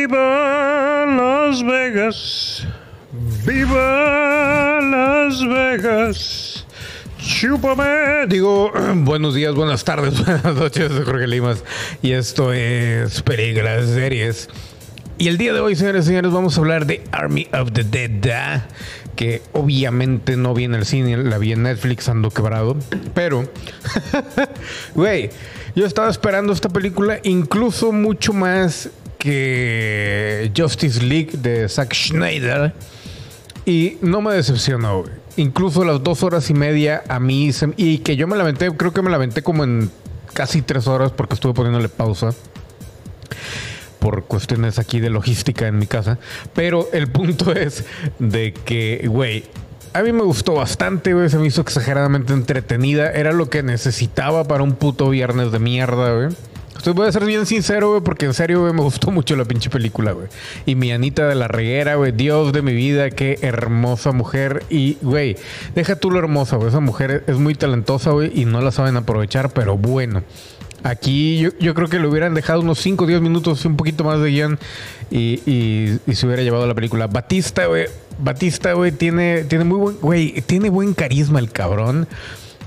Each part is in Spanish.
Viva Las Vegas. Viva Las Vegas. Chúpame. Digo, buenos días, buenas tardes, buenas noches, Jorge Limas. Y esto es Películas Series. Y el día de hoy, señores y señores, vamos a hablar de Army of the Dead, que obviamente no viene al cine, la vi en Netflix, ando quebrado. Pero, güey, yo estaba esperando esta película incluso mucho más que Justice League de Zack Schneider. Y no me decepcionó. Incluso las dos horas y media a mí, se- y que yo me lamenté, creo que me lamenté como en casi tres horas porque estuve poniéndole pausa por cuestiones aquí de logística en mi casa. Pero el punto es de que, güey, a mí me gustó bastante, güey. Se me hizo exageradamente entretenida. Era lo que necesitaba para un puto viernes de mierda, güey. Estoy voy a ser bien sincero, güey, porque en serio, güey, me gustó mucho la pinche película, güey. Y mi Anita de la Reguera, güey, Dios de mi vida, qué hermosa mujer. Y, güey, deja tú lo hermosa, güey. Esa mujer es muy talentosa, güey, y no la saben aprovechar, pero bueno. Aquí yo, yo creo que le hubieran dejado unos 5 o 10 minutos, un poquito más de guion y, y- y se hubiera llevado la película. Batista, güey. Batista, güey, tiene, tiene muy buen, güey, tiene buen carisma el cabrón.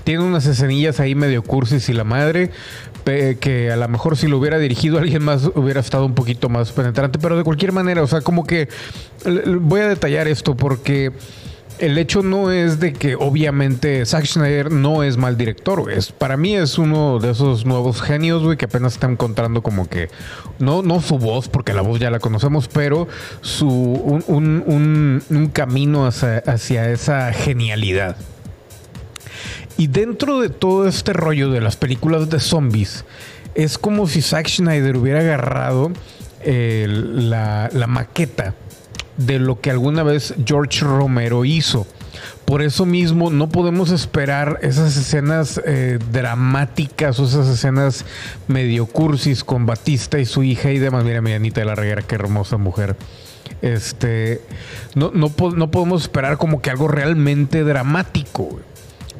Tiene unas escenillas ahí medio cursis y la madre, que a lo mejor si lo hubiera dirigido alguien más hubiera estado un poquito más penetrante, pero de cualquier manera, o sea, como que voy a detallar esto porque el hecho no es de que obviamente Zack Snyder no es mal director, güey. Para mí es uno de esos nuevos genios, güey, que apenas está encontrando como que, no, no su voz, porque la voz ya la conocemos, pero su, un, un- un- un camino hacia, hacia esa genialidad. Y dentro de todo este rollo de las películas de zombies, es como si Zack Snyder hubiera agarrado eh, la, maqueta de lo que alguna vez George Romero hizo. Por eso mismo no podemos esperar esas escenas eh, dramáticas o esas escenas medio cursis con Batista y su hija y demás. Mira, mi Anita de la Reguera, qué hermosa mujer. Este, no, no, po- no podemos esperar como que algo realmente dramático.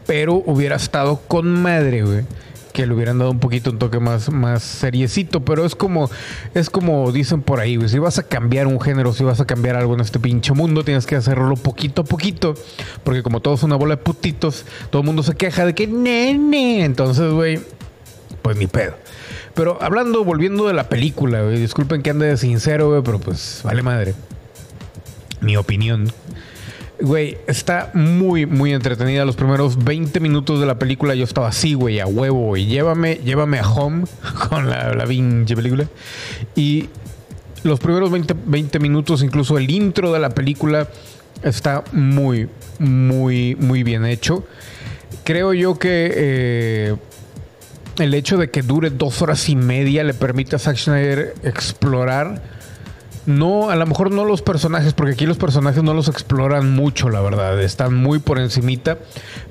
Pero hubiera estado con madre, güey. Que le hubieran dado un poquito un toque más, más seriecito. Pero es como, es como dicen por ahí, güey. Si vas a cambiar un género, si vas a cambiar algo en este pinche mundo, tienes que hacerlo poquito a poquito. Porque como todo es una bola de putitos, todo el mundo se queja de que nene. Entonces, güey, pues ni pedo. Pero hablando, volviendo de la película, güey. Disculpen que ande de sincero, güey, pero pues vale madre. Mi opinión. Güey, está muy, muy entretenida. Los primeros 20 minutos de la película yo estaba así, güey, a huevo, güey. Llévame, llévame a home con la, la pinche película. Y los primeros 20, 20 minutos, incluso el intro de la película, está muy, muy, muy bien hecho. Creo yo que eh, el hecho de que dure dos horas y media le permite a Zack Snyder explorar no, a lo mejor no los personajes, porque aquí los personajes no los exploran mucho, la verdad. Están muy por encimita.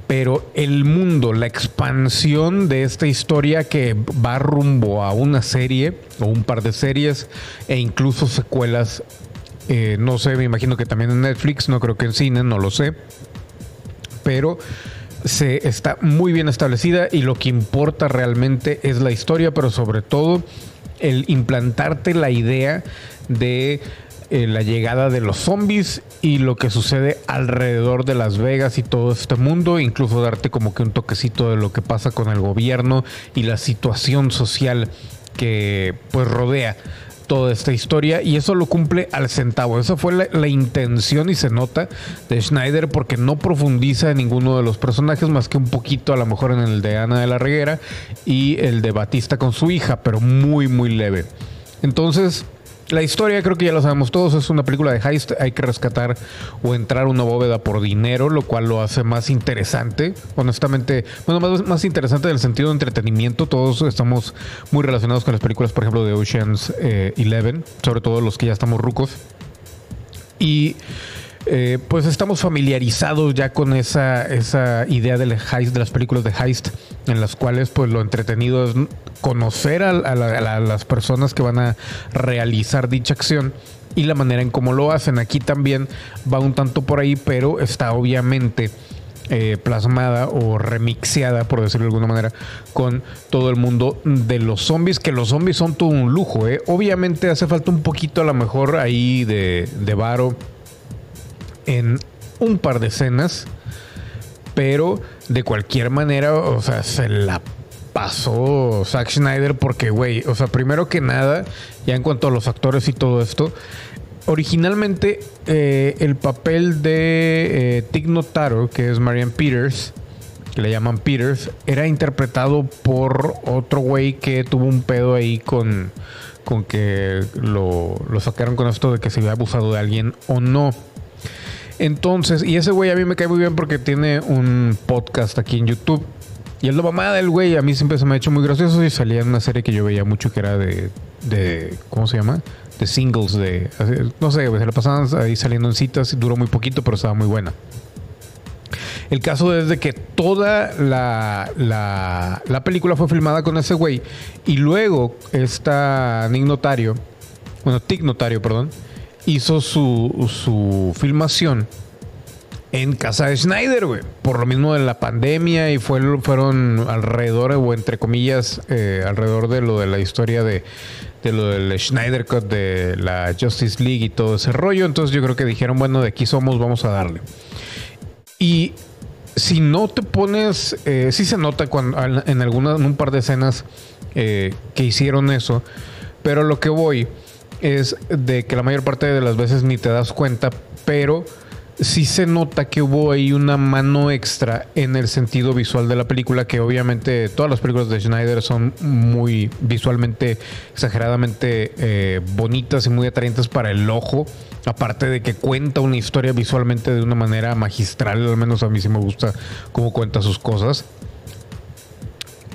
Pero el mundo, la expansión de esta historia que va rumbo a una serie o un par de series e incluso secuelas. eh, no sé, me imagino que también en Netflix, no creo que en cine, no lo sé. Pero se está muy bien establecida y lo que importa realmente es la historia, pero sobre todo el implantarte la idea de eh, la llegada de los zombies y lo que sucede alrededor de Las Vegas y todo este mundo, incluso darte como que un toquecito de lo que pasa con el gobierno y la situación social que pues rodea toda esta historia y eso lo cumple al centavo. Esa fue la, intención y se nota de Schneider porque no profundiza en ninguno de los personajes más que un poquito a lo mejor en el de Ana de la Reguera y el de Batista con su hija, pero muy muy leve. Entonces, la historia creo que ya lo sabemos todos, es una película de heist, hay que rescatar o entrar una bóveda por dinero, lo cual lo hace más interesante, honestamente, bueno, más, más interesante en el sentido de entretenimiento, todos estamos muy relacionados con las películas, por ejemplo, de Ocean's eh, Eleven, sobre todo los que ya estamos rucos, y eh, pues estamos familiarizados ya con esa, esa idea heist, de las películas de heist, en las cuales pues lo entretenido es conocer a las personas que van a realizar dicha acción y la manera en cómo lo hacen. Aquí también va un tanto por ahí, pero está obviamente eh, plasmada o remixeada, por decirlo de alguna manera, con todo el mundo de los zombies, que los zombies son todo un lujo. ¿eh? Obviamente hace falta un poquito a lo mejor ahí de, de varo en un par de escenas, pero de cualquier manera, o sea, se la pasó Zack Schneider porque, güey, o sea, primero que nada, ya en cuanto a los actores y todo esto, originalmente eh, el papel de eh, Tig Notaro, que es Marian Peters, que le llaman Peters, era interpretado por otro güey que tuvo un pedo ahí con, con que lo, lo sacaron con esto de que se había abusado de alguien o no. Entonces, y ese güey a mí me cae muy bien porque tiene un podcast aquí en YouTube. Y el de mamá del güey a mí siempre se me ha hecho muy gracioso y salía en una serie que yo veía mucho que era de, de ¿cómo se llama? De singles, de, no sé, se la pasaban ahí saliendo en citas, y duró muy poquito, pero estaba muy buena. El caso es de que toda la, la, la película fue filmada con ese güey y luego esta Nick Notario, bueno, Tig Notario, perdón, hizo su, su filmación en casa de Schneider, güey. Por lo mismo de la pandemia y fue, fueron alrededor, o entre comillas, eh, alrededor de lo de la historia de, de lo del Schneider Cut de la Justice League y todo ese rollo. Entonces yo creo que dijeron, bueno, de aquí somos, vamos a darle. Y si no te pones, eh, sí se nota cuando en alguna, en un par de escenas eh, que hicieron eso, pero lo que voy es de que la mayor parte de las veces ni te das cuenta, pero sí se nota que hubo ahí una mano extra en el sentido visual de la película, que obviamente todas las películas de Schneider son muy visualmente, exageradamente eh, bonitas y muy atrayentes para el ojo. Aparte de que cuenta una historia visualmente de una manera magistral, al menos a mí sí me gusta cómo cuenta sus cosas.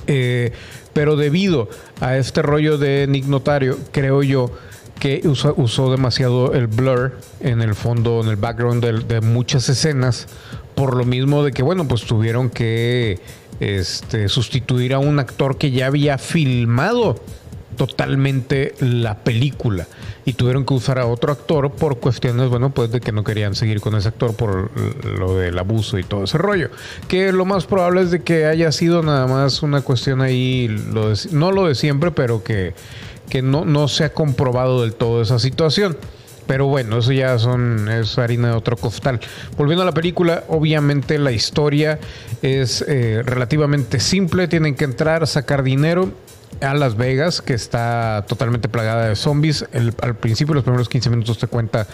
Eh, pero debido a este rollo de Nick Notario, creo yo que usó, demasiado el blur en el fondo, en el background de, muchas escenas, por lo mismo de que, bueno, pues tuvieron que este, sustituir a un actor que ya había filmado totalmente la película y tuvieron que usar a otro actor por cuestiones, bueno, pues de que no querían seguir con ese actor por lo del abuso y todo ese rollo. Que lo más probable es de que haya sido nada más una cuestión ahí, lo no lo de siempre, pero que que no, no se ha comprobado del todo esa situación. Pero bueno, eso ya son, es harina de otro costal. Volviendo a la película, obviamente la historia es eh, relativamente simple. Tienen que entrar, sacar dinero a Las Vegas, que está totalmente plagada de zombies. al principio, los primeros 15 minutos te cuenta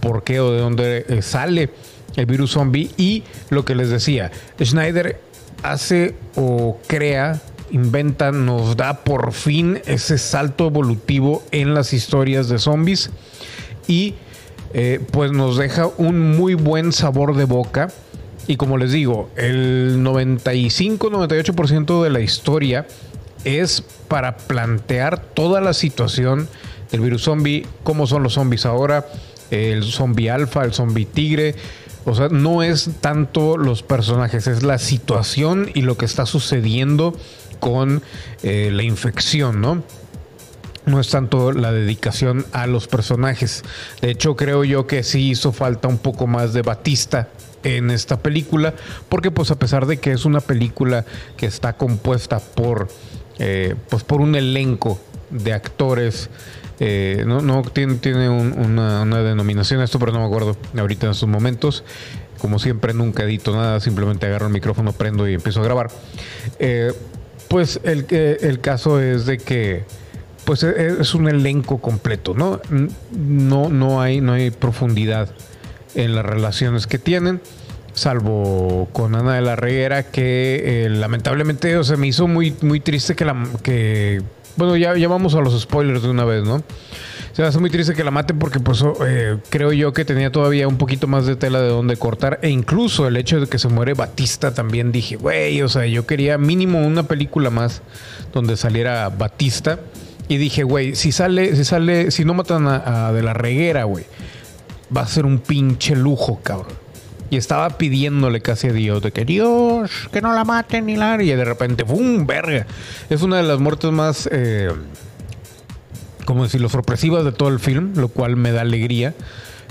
por qué o de dónde eh, sale el virus zombie. Y lo que les decía, Schneider hace o crea inventa, nos da por fin ese salto evolutivo en las historias de zombies y eh, pues nos deja un muy buen sabor de boca. Y como les digo, el 95-98% de la historia es para plantear toda la situación del virus zombie, cómo son los zombies ahora, el zombie alfa, el zombie tigre. O sea, no es tanto los personajes, es la situación y lo que está sucediendo con eh, la infección, ¿no? No es tanto la dedicación a los personajes. De hecho, creo yo que sí hizo falta un poco más de Batista en esta película, porque pues a pesar de que es una película que está compuesta por, eh, pues por un elenco de actores, eh, no, tiene una, una, denominación esto, pero no me acuerdo ahorita en estos momentos. Como siempre, nunca edito nada, simplemente agarro el micrófono, prendo y empiezo a grabar. Eh, pues el, el caso es de que pues e, es un elenco completo, ¿no? No, no, hay, no hay profundidad en las relaciones que tienen, salvo con Ana de la Reguera, que eh, lamentablemente se me hizo muy, muy triste que la que. Bueno, ya, ya vamos a los spoilers de una vez, ¿no? Se me hace muy triste que la maten porque pues oh, eh, creo yo que tenía todavía un poquito más de tela de donde cortar. E incluso el hecho de que se muere Batista también dije, güey, o sea, yo quería mínimo una película más donde saliera Batista. Y dije, güey, si sale, si sale, si no matan a, De la Reguera, güey, va a ser un pinche lujo, cabrón. Y estaba pidiéndole casi a Dios de que Dios, que no la maten ni la... Y de repente, ¡bum! Verga. Es una de las muertes más... Eh, como decirlo, sorpresivas de todo el film, lo cual me da alegría.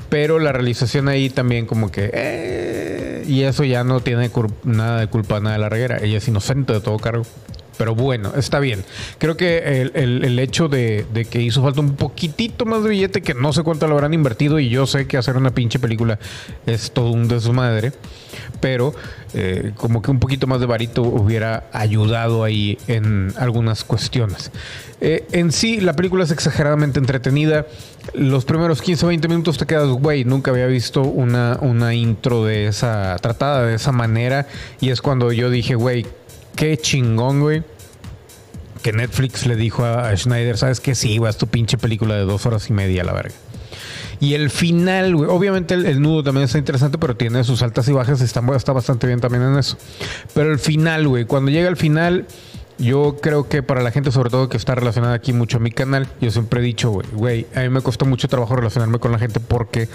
Pero la realización ahí también como que... Eh, y eso ya no tiene nada de culpa, nada de la reguera. Ella es inocente de todo cargo. Pero bueno, está bien. Creo que el, hecho de, que hizo falta un poquitito más de billete, que no sé cuánto lo habrán invertido, y yo sé que hacer una pinche película es todo un desmadre, pero eh, como que un poquito más de varito hubiera ayudado ahí en algunas cuestiones. Eh, en sí, la película es exageradamente entretenida. Los primeros 15 o 20 minutos te quedas, güey, nunca había visto una, una intro de esa, tratada de esa manera, y es cuando yo dije, güey, qué chingón, güey. Que Netflix le dijo a, Schneider, ¿sabes qué? Sí, vas tu pinche película de dos horas y media la verga. Y el final, güey, obviamente el, nudo también está interesante, pero tiene sus altas y bajas, está, está bastante bien también en eso. Pero el final, güey, cuando llega el final, yo creo que para la gente, sobre todo que está relacionada aquí mucho a mi canal, yo siempre he dicho, güey, a mí me costó mucho trabajo relacionarme con la gente porque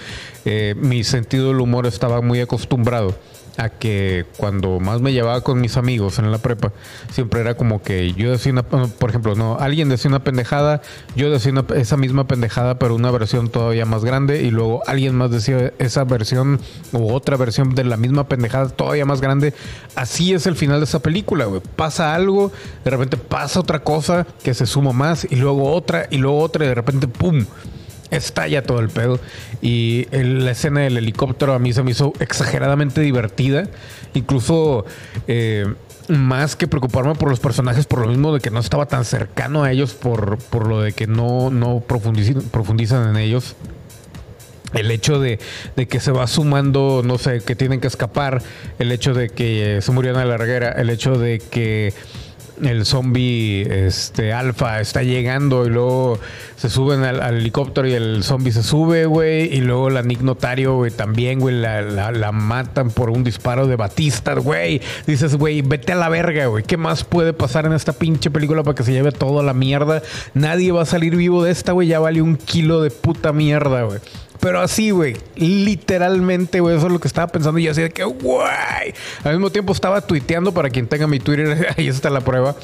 eh, mi sentido del humor estaba muy acostumbrado a que cuando más me llevaba con mis amigos en la prepa, siempre era como que yo decía una, por ejemplo, no, alguien decía una pendejada, yo decía esa misma pendejada, pero una versión todavía más grande, y luego alguien más decía esa versión u otra versión de la misma pendejada todavía más grande. Así es el final de esa película, güey. Pasa algo, de repente pasa otra cosa que se suma más, y luego otra, y luego otra, y de repente, ¡pum! Estalla todo el pedo. Y la escena del helicóptero a mí se me hizo exageradamente divertida. Incluso eh, más que preocuparme por los personajes, por lo mismo de que no estaba tan cercano a ellos, por, por lo de que no, no profundizan, en ellos. El hecho de, de, que se va sumando, no sé, que tienen que escapar, el hecho de que se murió en la larguera, el hecho de que el zombie este, alfa está llegando y luego se suben al, helicóptero y el zombie se sube, güey. Y luego la Nick Notario, güey, también, güey, la, matan por un disparo de Batista, güey. Dices, güey, vete a la verga, güey. ¿Qué más puede pasar en esta pinche película para que se lleve todo la mierda? Nadie va a salir vivo de esta, güey. Ya vale un kilo de puta mierda, güey. Pero así, güey. Literalmente, güey. Eso es lo que estaba pensando. Y así de que, güey. Al mismo tiempo estaba tuiteando para quien tenga mi Twitter. Ahí está la prueba.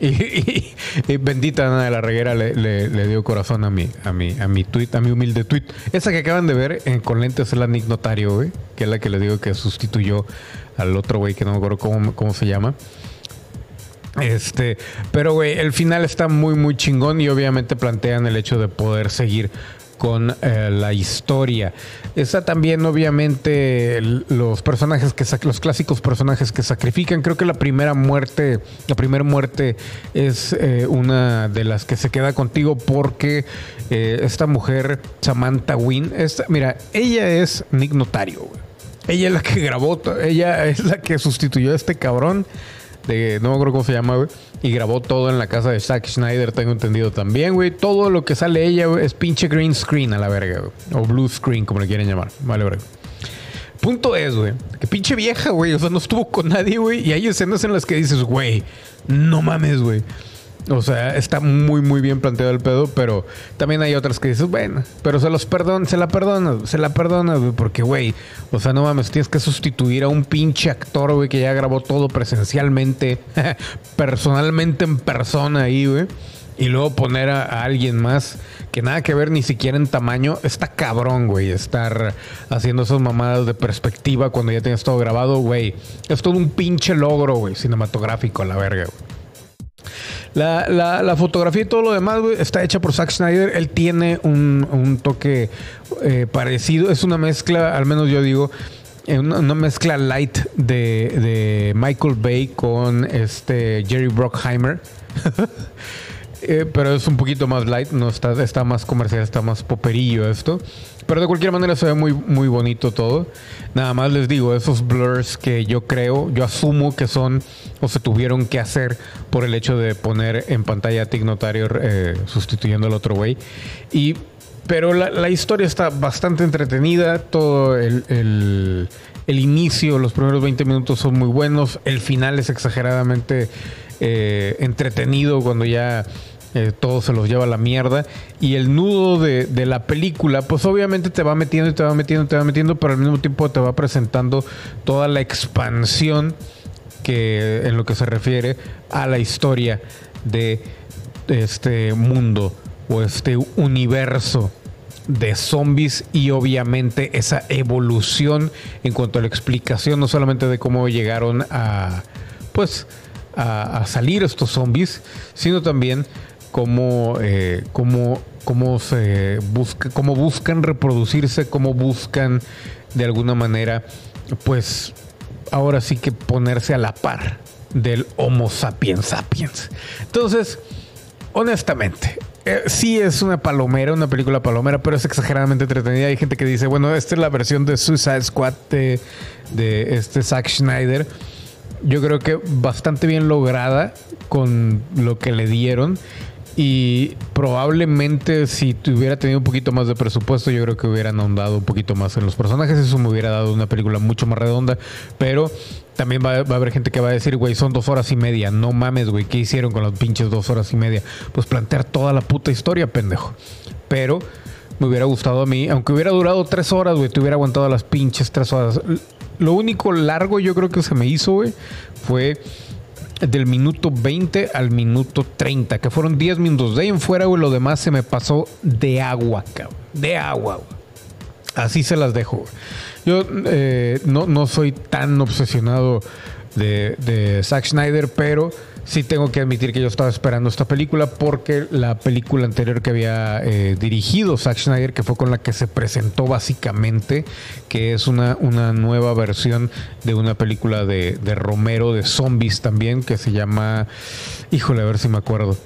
Y, bendita Ana de la Reguera le, dio corazón a mi, a mi, a mi tweet, a mi humilde tweet. Esa que acaban de ver con lentes es la Nick Notario, güey. Que es la que le digo que sustituyó al otro güey que no me acuerdo cómo se llama. Este, pero güey, el final está muy, muy chingón y obviamente plantean el hecho de poder seguir con eh, la historia. Está también, obviamente, los personajes que los clásicos personajes que sacrifican. Creo que la primera muerte, la primera muerte es eh, una de las que se queda contigo porque eh, esta mujer, Samantha Wynn, mira, ella es Nick Notario. Ella es la que grabó, ella es la que sustituyó a este cabrón de, no me acuerdo cómo se llama, güey. Y grabó todo en la casa de Zack Schneider, tengo entendido también, güey. Todo lo que sale ella, es pinche green screen a la verga, güey. O blue screen, como le quieren llamar. Vale, verga. Punto es, güey, que pinche vieja, güey. O sea, no estuvo con nadie, güey. Y hay escenas en las que dices, güey, no mames, güey. O sea, está muy, muy bien planteado el pedo, pero también hay otras que dices, bueno, pero se los perdona, se la perdona, se la perdona, güey, porque, güey, o sea, no mames, tienes que sustituir a un pinche actor, güey, que ya grabó todo presencialmente, personalmente en persona ahí, güey, y luego poner a, alguien más que nada que ver ni siquiera en tamaño, está cabrón, güey, estar haciendo esas mamadas de perspectiva cuando ya tienes todo grabado, güey. Es todo un pinche logro, güey, cinematográfico a la verga, güey. La, la, fotografía y todo lo demás, está hecha por Zack Snyder. Él tiene un, toque eh, parecido. Es una mezcla, al menos yo digo, eh, una, mezcla light de, de, Michael Bay con este Jerry Brockheimer. Eh, pero es un poquito más light, no está, está más comercial, está más poperillo esto. Pero de cualquier manera se ve muy, muy bonito todo. Nada más les digo, esos blurs que yo creo, yo asumo que son o se tuvieron que hacer por el hecho de poner en pantalla a Tig Notario eh, sustituyendo al otro güey. Y, pero la, historia está bastante entretenida, todo el, el, el, inicio, los primeros 20 minutos son muy buenos, el final es exageradamente eh, entretenido cuando ya eh, todo se los lleva a la mierda. Y el nudo de, la película, pues obviamente te va metiendo y te va metiendo, te va metiendo, pero al mismo tiempo te va presentando toda la expansión que en lo que se refiere a la historia de este mundo o este universo de zombies y obviamente esa evolución en cuanto a la explicación no solamente de cómo llegaron a pues a, salir estos zombies sino también cómo, eh, cómo, cómo se busca cómo buscan reproducirse cómo buscan de alguna manera pues ahora sí que ponerse a la par del Homo sapiens sapiens entonces honestamente eh, sí es una palomera, una película palomera, pero es exageradamente entretenida. Hay gente que dice, bueno, esta es la versión de Suicide Squad de, de este Zack Schneider. Yo creo que bastante bien lograda con lo que le dieron. Y probablemente si hubiera tenido un poquito más de presupuesto, yo creo que hubieran ahondado un poquito más en los personajes. Eso me hubiera dado una película mucho más redonda. Pero también va, a haber gente que va a decir, güey, son dos horas y media. No mames, güey, ¿qué hicieron con las pinches dos horas y media? Pues plantear toda la puta historia, pendejo. Pero me hubiera gustado a mí, aunque hubiera durado tres horas, güey, te hubiera aguantado las pinches tres horas. Lo único largo yo creo que se me hizo, güey, fue del minuto 20 al minuto 30, que fueron 10 minutos. De ahí en fuera, güey, lo demás se me pasó de agua, cabrón. De agua, güey. Así se las dejo. Yo eh, no, no, soy tan obsesionado de, de Zack Snyder, pero sí tengo que admitir que yo estaba esperando esta película porque la película anterior que había eh, dirigido Zack Snyder, que fue con la que se presentó básicamente, que es una, una nueva versión de una película de, de Romero de zombies también, que se llama, híjole, a ver si me acuerdo.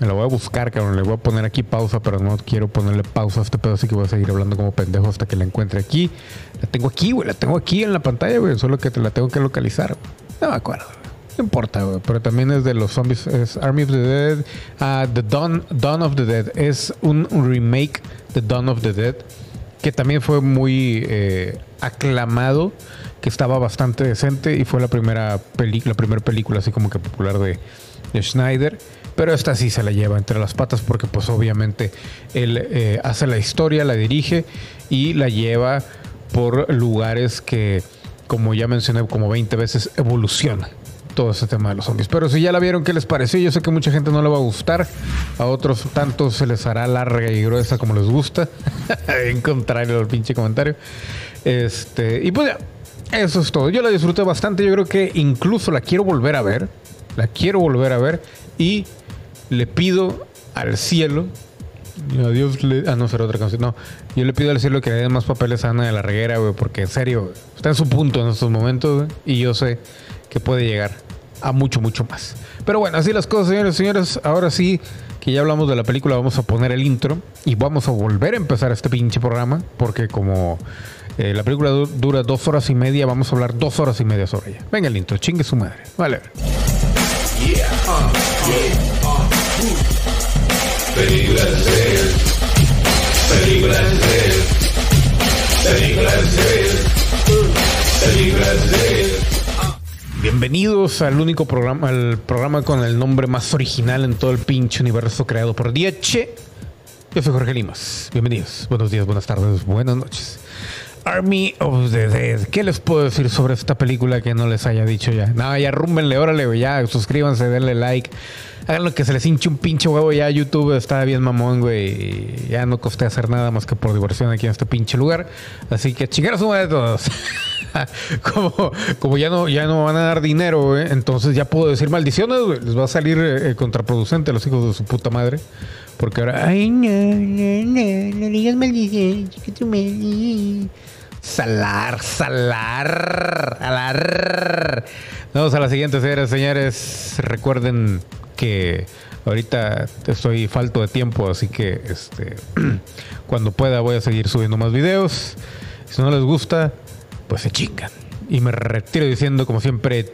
Me la voy a buscar, cabrón. Le voy a poner aquí pausa, pero no quiero ponerle pausa a este pedo, así que voy a seguir hablando como pendejo hasta que la encuentre aquí. La tengo aquí, güey. La tengo aquí en la pantalla, güey. Solo que te la tengo que localizar. No me acuerdo. No importa, güey. Pero también es de los zombies. Es Army of the Dead. Uh, the Dawn, Dawn of the Dead. Es un, remake de Dawn of the Dead. Que también fue muy eh, aclamado. Que estaba bastante decente. Y fue la primera, la primera película así como que popular de, de Schneider. Pero esta sí se la lleva entre las patas porque pues obviamente él eh, hace la historia, la dirige y la lleva por lugares que, como ya mencioné como 20 veces, evoluciona todo ese tema de los zombies. Pero si ya la vieron, ¿qué les pareció? Yo sé que mucha gente no le va a gustar. A otros tantos se les hará larga y gruesa como les gusta. en contrario al pinche comentario. Este, y pues ya, eso es todo. Yo la disfruté bastante. Yo creo que incluso la quiero volver a ver. La quiero volver a ver. Y le pido al cielo. A Dios le. Ah, no, será otra canción. No. Yo le pido al cielo que le den más papeles a Ana de la Reguera, güey. Porque en serio, está en su punto en estos momentos, Y yo sé que puede llegar a mucho, mucho más. Pero bueno, así las cosas, señores y señores. Ahora sí que ya hablamos de la película, vamos a poner el intro y vamos a volver a empezar este pinche programa. Porque como eh, la película dura dos horas y media, vamos a hablar dos horas y media sobre ella. Venga el intro, chingue su madre. Vale. Bienvenidos al único programa, al programa con el nombre más original en todo el pinche universo creado por DH. Yo soy Jorge Limas. Bienvenidos. Buenos días, buenas tardes, buenas noches. Army of the Dead. ¿Qué les puedo decir sobre esta película que no les haya dicho ya? No, ya rúmbenle, órale, ya, suscríbanse, denle like. Hagan lo que se les hinche un pinche huevo. Ya YouTube está bien mamón, güey. Ya no costé hacer nada más que por diversión aquí en este pinche lugar. Así que chingar a su madre todos. como, ya no, ya no van a dar dinero, entonces ya puedo decir maldiciones, Les va a salir eh, contraproducente a los hijos de su puta madre. Porque ahora, ay, no, no, no, no digas maldiciones, Salar, salar, salar. Vamos a la siguiente serie, señores. Recuerden que ahorita estoy falto de tiempo, así que este, cuando pueda voy a seguir subiendo más videos. Si no les gusta, pues se chingan. Y me retiro diciendo, como siempre,